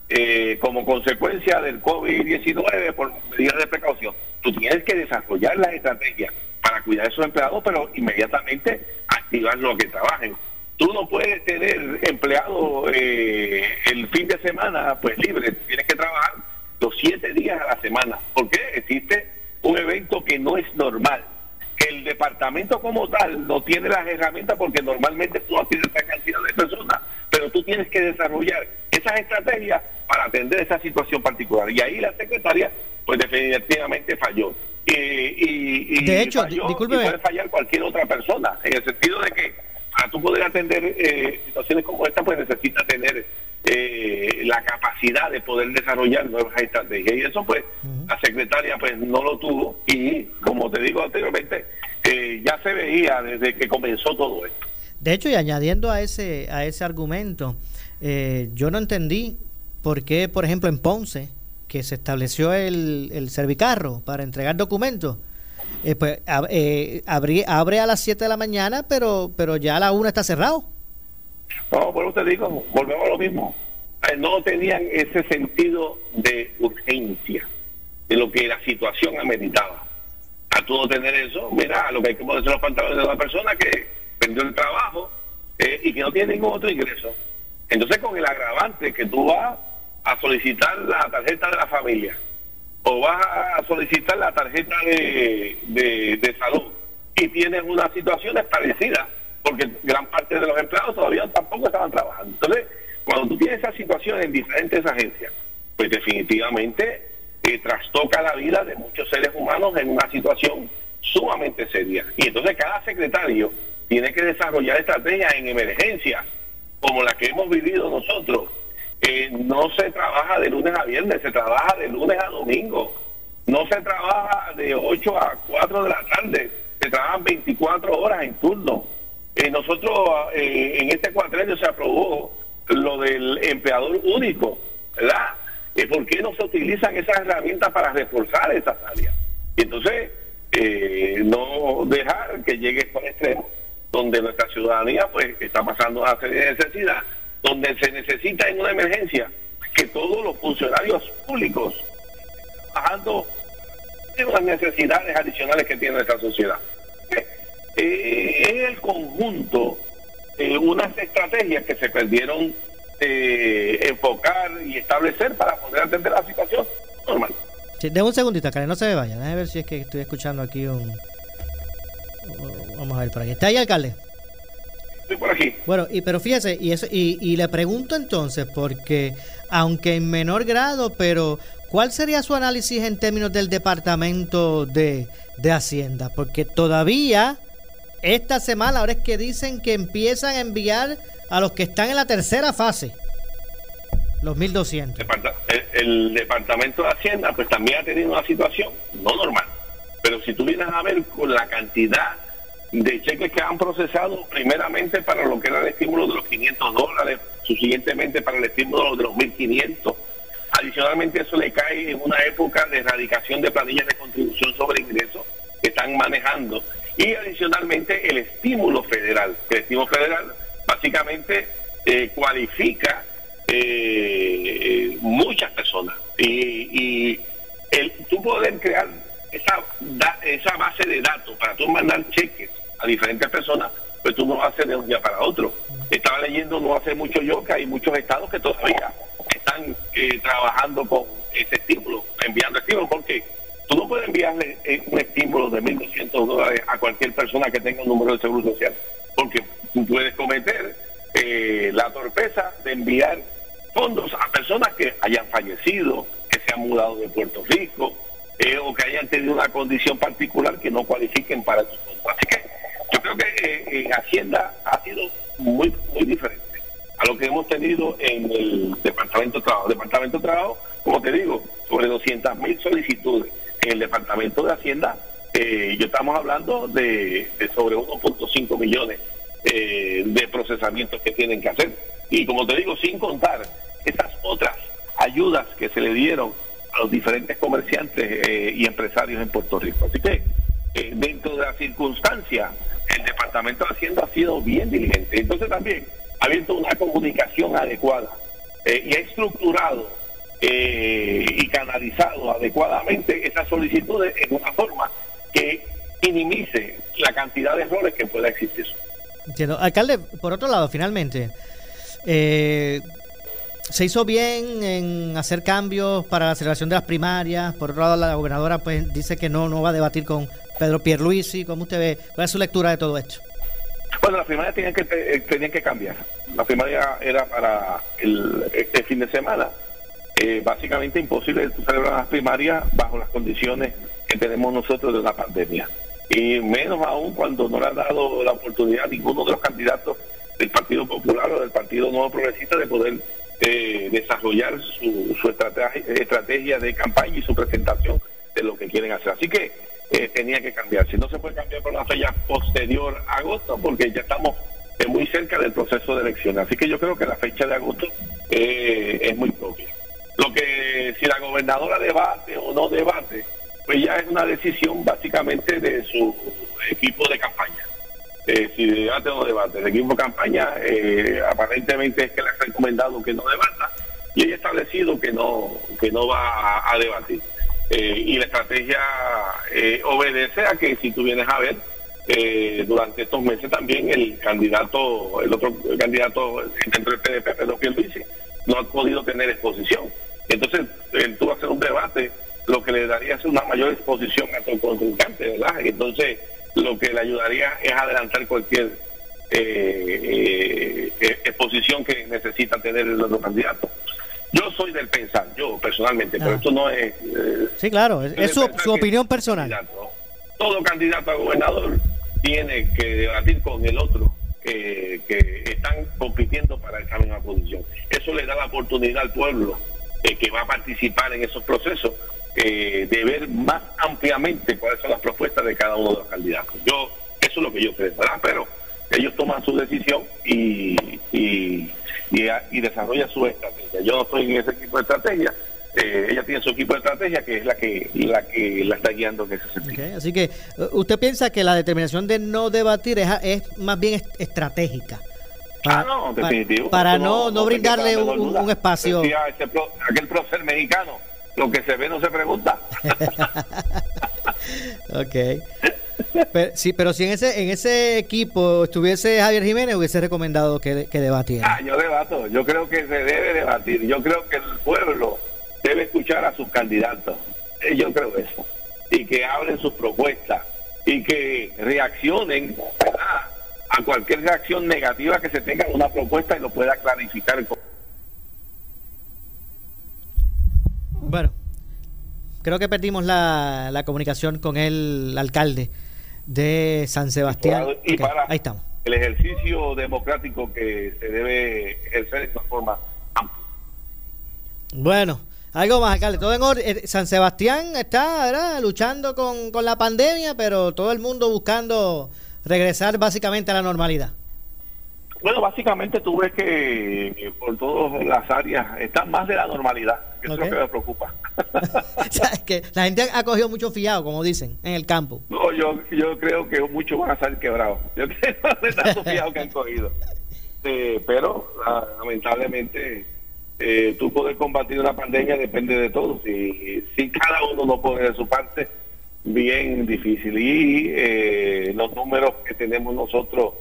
eh, como consecuencia del COVID-19 por medidas de precaución. Tú tienes que desarrollar las estrategias para cuidar a esos empleados, pero inmediatamente activar lo que trabajen. Tú no puedes tener empleados eh, el fin de semana pues libre, tienes que trabajar los siete días a la semana. ¿Por qué? Existe un evento que no es normal el departamento como tal no tiene las herramientas porque normalmente tú no tienes esa cantidad de personas, pero tú tienes que desarrollar esas estrategias para atender esa situación particular. Y ahí la secretaria, pues definitivamente falló. y, de hecho, puede fallar cualquier otra persona, en el sentido de que para tú poder atender eh, situaciones como esta, pues necesita tener eh, la capacidad de poder desarrollar nuevas estrategias. Y eso, pues, la secretaria pues no lo tuvo. Y, como te digo anteriormente, eh, ya se veía desde que comenzó todo esto. De hecho, y añadiendo a ese, a ese argumento, yo no entendí por qué, por ejemplo, en Ponce, que se estableció el, el servicarro para entregar documentos, eh, pues eh, abre, a las 7 de la mañana, pero pero ya a la 1 está cerrado. No, por te digo, volvemos a lo mismo. Eh, no tenían ese sentido de urgencia, de lo que la situación ameritaba. A todo tener eso, mira, lo que hay que ponerse los pantalones de una persona que perdió el trabajo y que no tiene ningún otro ingreso. Entonces, con el agravante que tú vas a solicitar la tarjeta de la familia, o vas a solicitar la tarjeta de, de, salud y tienes unas situaciones parecidas, porque gran parte de los empleados todavía tampoco estaban trabajando. Entonces, cuando tú tienes esa situación en diferentes agencias, pues definitivamente eh, trastoca la vida de muchos seres humanos en una situación sumamente seria. Y entonces cada secretario tiene que desarrollar estrategias en emergencias, como la que hemos vivido nosotros, no se trabaja de lunes a viernes, se trabaja de lunes a domingo. No se trabaja de 8 a 4 de la tarde, se trabajan 24 horas en turno. Eh, nosotros eh, en este cuatrenio se aprobó lo del empleador único, ¿verdad? Eh, ¿Por qué no se utilizan esas herramientas para reforzar esas áreas? Y entonces, no dejar que llegue al extremo, donde nuestra ciudadanía pues está pasando a serie de necesidad donde se necesita en una emergencia que todos los funcionarios públicos trabajando en las necesidades adicionales que tiene esta sociedad. Eh, es el conjunto de unas estrategias que se perdieron eh, enfocar y establecer para poder atender la situación normal. De un segundito, Karen, no se me vaya. Déjame ver si es que estoy escuchando aquí un... Vamos a ver por aquí. ¿Está ahí, alcalde? por aquí. Bueno, y, pero fíjese, y, eso, y, le pregunto entonces, porque aunque en menor grado, pero ¿cuál sería su análisis en términos del Departamento de, de Hacienda? Porque todavía esta semana, ahora es que dicen que empiezan a enviar a los que están en la tercera fase, los 1.200. El, el Departamento de Hacienda pues también ha tenido una situación no normal, pero si tú vienes a ver con la cantidad de cheques que han procesado primeramente para lo que era el estímulo de los 500 dólares, subsiguientemente para el estímulo de los 1.500. Adicionalmente eso le cae en una época de erradicación de planillas de contribución sobre ingresos que están manejando. Y adicionalmente el estímulo federal. El estímulo federal básicamente eh, cualifica eh, muchas personas. Y, y el, tú poder crear esa, esa base de datos para tú mandar cheques a diferentes personas, pues tú no lo haces de un día para otro. Estaba leyendo no hace mucho yo que hay muchos estados que todavía están eh, trabajando con ese estímulo, enviando estímulos, porque tú no puedes enviarle eh, un estímulo de 1.200 dólares a cualquier persona que tenga un número de seguro social, porque tú puedes cometer eh, la torpeza de enviar fondos a personas que hayan fallecido, que se han mudado de Puerto Rico, o que hayan tenido una condición particular que no cualifiquen para esos fondos. Así que yo creo que eh, en Hacienda ha sido muy muy diferente. a lo que hemos tenido en el Departamento de Trabajo. Departamento de Trabajo, como te digo, sobre 200 mil solicitudes. En el Departamento de Hacienda, eh, yo estamos hablando de, de sobre 1.5 millones eh, de procesamientos que tienen que hacer. Y como te digo, sin contar esas otras ayudas que se le dieron los diferentes comerciantes eh, y empresarios en Puerto Rico. Así que eh, dentro de las circunstancias, el Departamento de ha sido bien diligente. Entonces también ha abierto una comunicación adecuada eh, y ha estructurado y canalizado adecuadamente esas solicitudes en una forma que minimice la cantidad de errores que pueda existir. Alcalde, por otro lado, finalmente, eh, se hizo bien en hacer cambios para la celebración de las primarias. Por otro lado, la gobernadora pues dice que no, no va a debatir con Pedro Pierluisi. ¿Cómo usted ve? ¿Cuál es su lectura de todo esto? Bueno, las primarias tenían que, eh, tenían que cambiar. La primaria era para el, este fin de semana. Eh, básicamente imposible celebrar las primarias bajo las condiciones que tenemos nosotros de una pandemia. Y menos aún cuando no le ha dado la oportunidad a ninguno de los candidatos del Partido Popular o del Partido Nuevo Progresista de poder eh, desarrollar su, su estrategia, de campaña y su presentación de lo que quieren hacer. Así que eh, tenía que cambiar. Si no se puede cambiar por una fecha posterior a agosto, porque ya estamos eh, muy cerca del proceso de elecciones. Así que yo creo que la fecha de agosto es muy propia. Lo que si la gobernadora debate o no debate, pues ya es una decisión básicamente de su equipo de campaña eh, si debate o no debate. El equipo campaña eh, aparentemente es que le ha recomendado que no debata y ella ha establecido que no, que no va a, debatir. Eh, y la estrategia eh, obedece a que si tú vienes a ver, durante estos meses también el candidato, el otro candidato dentro del PDP, Pedro Pierluisi, no ha podido tener exposición. Entonces, que hacer un debate, lo que le daría es una mayor exposición a su contrincante, ¿verdad? Entonces, lo que le ayudaría es adelantar cualquier eh, eh, exposición que necesitan tener los candidatos. Yo soy del pensar, yo personalmente, pero ah. esto no es... Eh, sí, claro, es, su, opinión personal. todo candidato a gobernador tiene que debatir con el otro que, que están compitiendo para esa misma posición. Eso le da la oportunidad al pueblo que va a participar en esos procesos eh, de ver más ampliamente cuáles son las propuestas de cada uno de los candidatos. Yo, eso es lo que yo creo, ¿verdad? Pero ellos toman su decisión y, y, y, desarrollan su estrategia. Yo no estoy en ese equipo de estrategia. Eh, ella tiene su equipo de estrategia que es la que la que la está guiando en ese sentido. así que usted piensa que la determinación de no debatir es, es más bien estratégica. Para, ah, no, definitivo. Para, no, no, brindarle un, espacio. aquel prócer mexicano lo que se ve no se pregunta. ok. Pero, sí, pero si en ese en ese equipo estuviese Javier Jiménez, hubiese recomendado que, que debatiera. Ah, yo debato. Yo creo que se debe debatir. Yo creo que el pueblo debe escuchar a sus candidatos. Eh, yo creo eso. Y que abren sus propuestas y que reaccionen a cualquier reacción negativa que se tenga en una propuesta y lo pueda clarificar. Bueno, creo que perdimos la, la comunicación con el alcalde de San Sebastián. Y para, ahí estamos. El ejercicio democrático que se debe ejercer de esta forma amplia. Bueno, algo más, alcalde. Todo en orden. Eh, San Sebastián está luchando con, con la pandemia, pero todo el mundo buscando regresar básicamente a la normalidad. Bueno, básicamente tú ves que por todas las áreas están más de la normalidad. Eso es lo que me preocupa. que la gente ha cogido mucho fiado, como dicen, en el campo. No, yo, yo creo que muchos van a salir quebrados. Yo creo de tanto fiado que han cogido. Eh, pero lamentablemente eh, tú poder combatir una pandemia depende de todos. Y si cada uno no pone de su parte, bien difícil. Y eh, los números que tenemos nosotros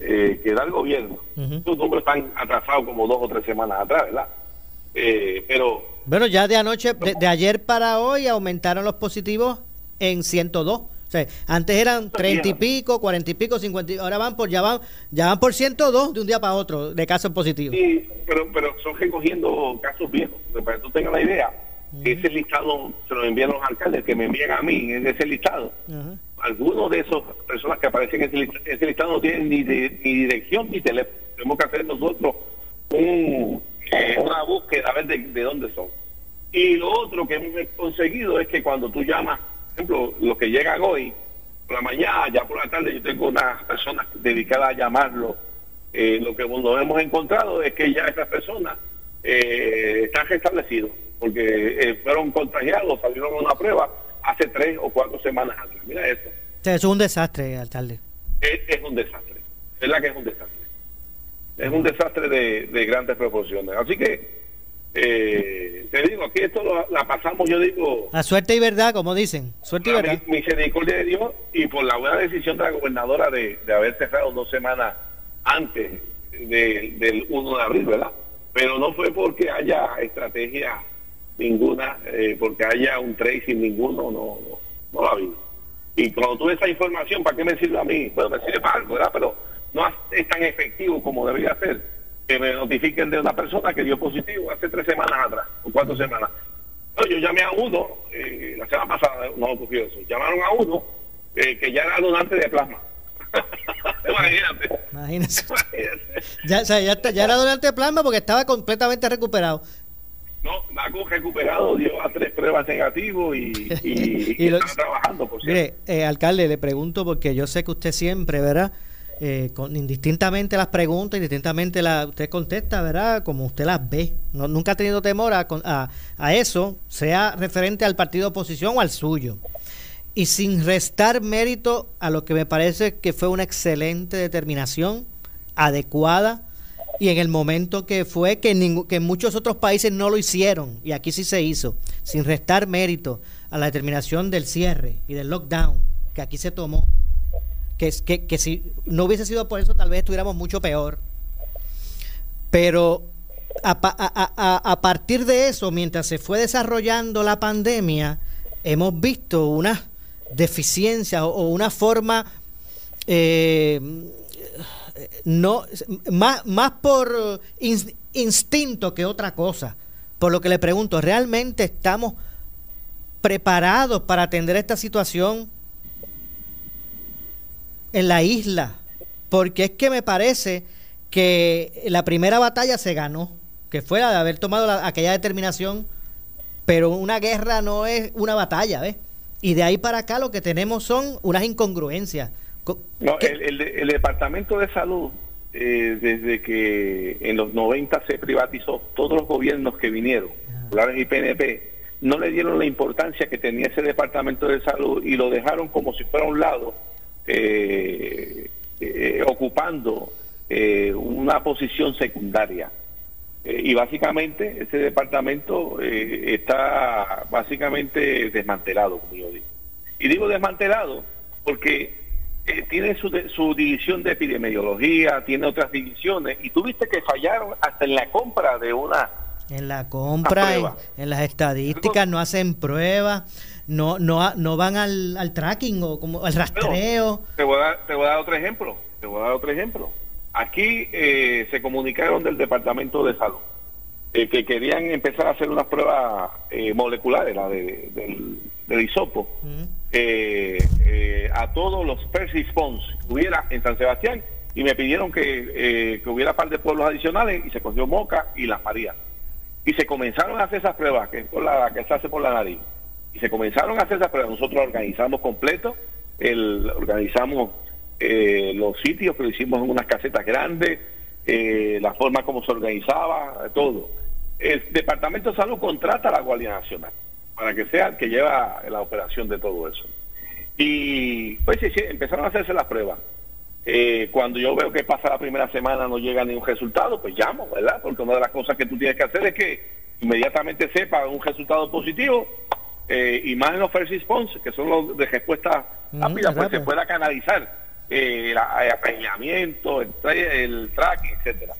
eh, que da el gobierno. Estos números están atrasados como dos o tres semanas atrás, ¿verdad? Eh, pero... Bueno, ya de anoche, de, ayer para hoy aumentaron los positivos en 102. O sea, antes eran 30 y pico, 40 y pico, 50 ahora van por ya van ya van por 102 de un día para otro de casos positivos. Sí, pero pero son recogiendo casos viejos, para que tú tengas la idea. Ese listado se lo envían los alcaldes que me envían a mí en ese listado algunos de esas personas que aparecen en ese, listado no tienen ni, ni dirección ni teléfono. Tenemos que hacer nosotros un, eh, una búsqueda a ver de, de dónde son. Y lo otro que hemos conseguido es que cuando tú llamas, por ejemplo, los que llegan hoy, por la mañana, ya por la tarde, yo tengo unas personas dedicadas a llamarlo. Eh, lo que nos hemos encontrado es que ya esas personas eh, están restablecidos, porque eh, fueron contagiados, salieron a una prueba hace tres o cuatro semanas atrás. Mira eso. O sea, eso es un desastre, alcalde. Es, es un desastre. Es la que es un desastre. Es un desastre de, de grandes proporciones. Así que, eh, te digo, aquí esto lo- la pasamos, yo digo, A suerte y verdad, como dicen. Suerte y verdad. mi- misericordia de Dios y por la buena decisión de la gobernadora de, de haber cerrado dos semanas antes de- del 1 de abril, ¿verdad? Pero no fue porque haya estrategia ninguna, eh, porque haya un tracing ninguno, no, no, no la vi. Y cuando tuve esa información, ¿para qué me sirve a mí? Bueno, me sirve para algo, ¿verdad? Pero no es tan efectivo como debería ser que me notifiquen de una persona que dio positivo hace tres semanas atrás, o cuatro semanas. No, yo llamé a uno, eh, la semana pasada no ocurrió eso, llamaron a uno eh, que ya era donante de plasma. Imagínate. Imagínese. Ya, o sea, ya, está- ya era donante de plasma porque estaba completamente recuperado. No, Naco recuperado, dio a tres pruebas negativos y, y, Y lo- estaba trabajando, por cierto. Mire, eh, alcalde, le pregunto porque yo sé que usted siempre, ¿verdad? Eh, con, indistintamente las preguntas, indistintamente la, usted contesta, ¿verdad? Como usted las ve. No, nunca ha tenido temor a, a, a eso, sea referente al partido oposición o al suyo. Y sin restar mérito a lo que me parece que fue una excelente determinación, adecuada, y en el momento que fue, que, ningú- que muchos otros países no lo hicieron, y aquí sí se hizo, sin restar mérito a la determinación del cierre y del lockdown que aquí se tomó, que, que, que si no hubiese sido por eso tal vez estuviéramos mucho peor. Pero a, a- a- a- partir de eso, mientras se fue desarrollando la pandemia, hemos visto unas deficiencias o, una forma eh, no más, más por ins- instinto que otra cosa. Por lo que le pregunto, ¿realmente estamos preparados para atender esta situación en la isla? Porque es que me parece que la primera batalla se ganó, que fue la de haber tomado la- aquella determinación, pero una guerra no es una batalla, ¿ves? Y de ahí para acá lo que tenemos son unas incongruencias. Co- No, el, el- el Departamento de Salud, eh, desde que en los 90 se privatizó, todos los gobiernos que vinieron, populares y PNP, no le dieron la importancia que tenía ese Departamento de Salud y lo dejaron como si fuera a un lado, eh, eh, ocupando eh, una posición secundaria. Eh, y básicamente ese departamento eh, está básicamente desmantelado, como yo digo. Y digo desmantelado porque tiene su, de- su división de epidemiología, tiene otras divisiones, y tuviste que fallaron hasta en la compra de una... En la compra, en las estadísticas, no hacen pruebas, no no no van al, al tracking o como al rastreo. Te voy, a dar, te voy a dar otro ejemplo. Te voy a dar otro ejemplo. Aquí eh, se comunicaron del Departamento de Salud eh, que querían empezar a hacer unas pruebas eh, moleculares, la de, del, del hisopo, eh, eh, a todos los first response que hubiera en San Sebastián y me pidieron que, eh, que hubiera par de pueblos adicionales y se cogió Moca y Las Marías. Y se comenzaron a hacer esas pruebas, que es por la que se hace por la nariz. Y se comenzaron a hacer esas pruebas. Nosotros organizamos completo, organizamos eh, los sitios que lo hicimos en unas casetas grandes, eh, la forma como se organizaba, todo. El Departamento de Salud contrata a la Guardia Nacional para que sea el que lleva la operación de todo eso. Y pues sí, sí, empezaron a hacerse las pruebas. Eh, cuando yo veo que pasa la primera semana no llega ningún resultado, pues llamo, ¿verdad? Porque una de las cosas que tú tienes que hacer es que inmediatamente sepa un resultado positivo eh, y más en los first response, que son los de respuesta Mm, rápida, pues rápido. se pueda canalizar eh, el apeñamiento, el, tra- el tracking, etcétera.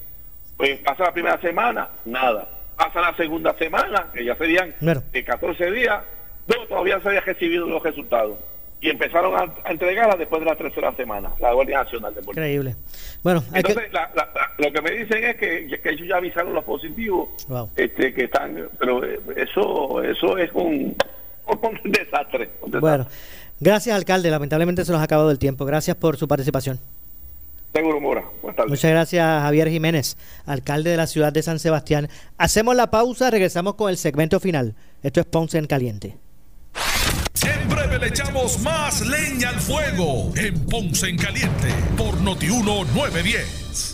Pues pasa la primera semana, nada. Pasa la segunda semana, que ya serían Claro. eh, 14 días, no, todavía se había recibido los resultados. Y empezaron a, a entregarla después de la tercera semana, la Guardia Nacional de Rico. Increíble. Bueno, hay que... Entonces, la- la- la- lo que me dicen es que, que ellos ya avisaron los positivos, Wow. este, que están, pero eh, eso, eso es un, un desastre. un desastre. Bueno, gracias alcalde, lamentablemente se nos ha acabado el tiempo. Gracias por su participación. Seguro, Mora. Buenas tardes. Muchas gracias, Javier Jiménez, alcalde de la ciudad de San Sebastián. Hacemos la pausa, regresamos con el segmento final. Esto es Ponce en Caliente. En breve le echamos más leña al fuego en Ponce en Caliente por Notiuno 910.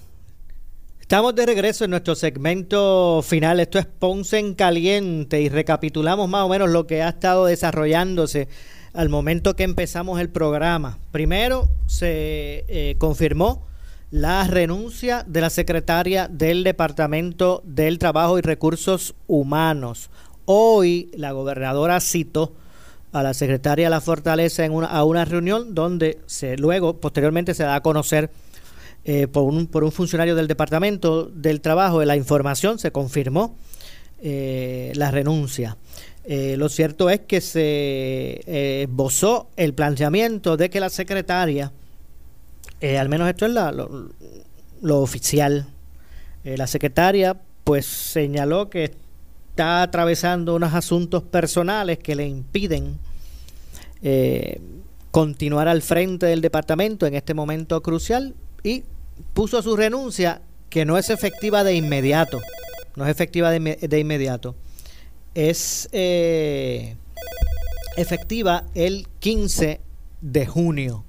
Estamos de regreso en nuestro segmento final. Esto es Ponce en Caliente y recapitulamos más o menos lo que ha estado desarrollándose al momento que empezamos el programa. Primero se eh, confirmó la renuncia de la secretaria del Departamento del Trabajo y Recursos Humanos. Hoy la gobernadora citó a la secretaria de la Fortaleza en una, a una reunión donde se, luego, posteriormente, se da a conocer eh, por, un, por un funcionario del Departamento del Trabajo de la información, se confirmó eh, la renuncia. Eh, lo cierto es que se esbozó el planteamiento de que la secretaria, al menos esto es la, lo, oficial, la secretaria pues señaló que está atravesando unos asuntos personales que le impiden continuar al frente del departamento en este momento crucial y puso su renuncia que no es efectiva de inmediato. No es efectiva de, inmediato. Es eh, efectiva el 15 de junio.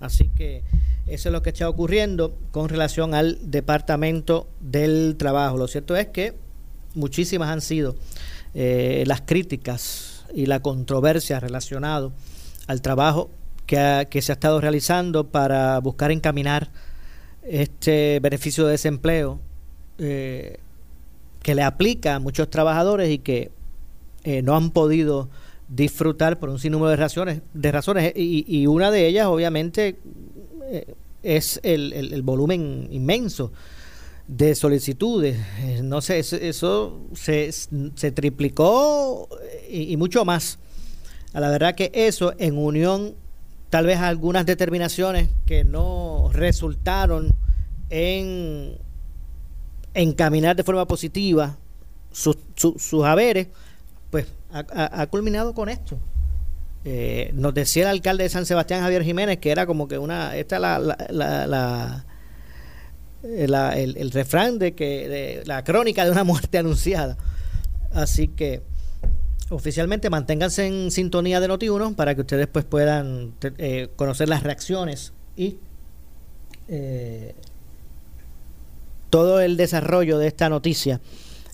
Así que eso es lo que está ocurriendo con relación al Departamento del Trabajo. Lo cierto es que muchísimas han sido eh, las críticas y la controversia relacionado al trabajo que, que se ha estado realizando para buscar encaminar este beneficio de desempleo eh, que le aplica a muchos trabajadores y que eh, no han podido disfrutar por un sinnúmero de razones, de razones y, una de ellas obviamente eh, es el, volumen inmenso de solicitudes. No sé, eso, se, se, triplicó y, y, mucho más. A la verdad que eso en unión tal vez algunas determinaciones que no resultaron en encaminar de forma positiva sus, sus, haberes, pues ha, culminado con esto. Eh, nos decía el alcalde de San Sebastián, Javier Jiménez, que era como que una, esta la, la, la, el, refrán de que la crónica de una muerte anunciada. Así que oficialmente manténganse en sintonía de Noti1 para que ustedes pues puedan eh, conocer las reacciones y eh, todo el desarrollo de esta noticia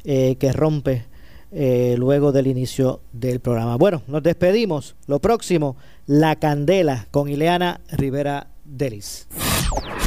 eh, que rompe luego del inicio del programa. Bueno, nos despedimos. Lo próximo, La Candela con Ileana Rivera Delis.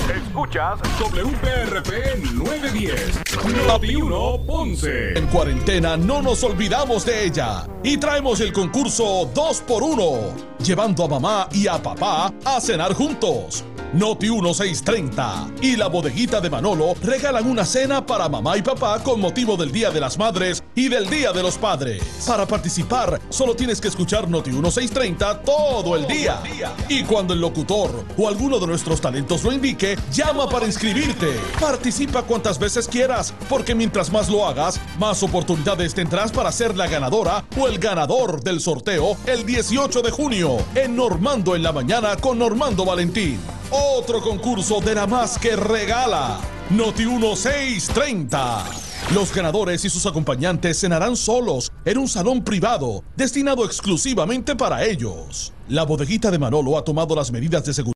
Escuchas WPRP 910, Noti 1 Ponce. En cuarentena no nos olvidamos de ella y traemos el concurso 2x1, llevando a mamá y a papá a cenar juntos. Noti 1630 y la bodeguita de Manolo regalan una cena para mamá y papá con motivo del Día de las Madres y del Día de los Padres. Para participar, solo tienes que escuchar Noti 1630 todo el día. Y cuando el locutor o alguno de nuestros talentos lo indique, llama para inscribirte. Participa cuantas veces quieras, porque mientras más lo hagas, más oportunidades tendrás para ser la ganadora o el ganador del sorteo el 18 de junio en Normando en la mañana con Normando Valentín. Otro concurso de la más que regala. Noti 1630. Los ganadores y sus acompañantes cenarán solos en un salón privado destinado exclusivamente para ellos. La bodeguita de Manolo ha tomado las medidas de seguridad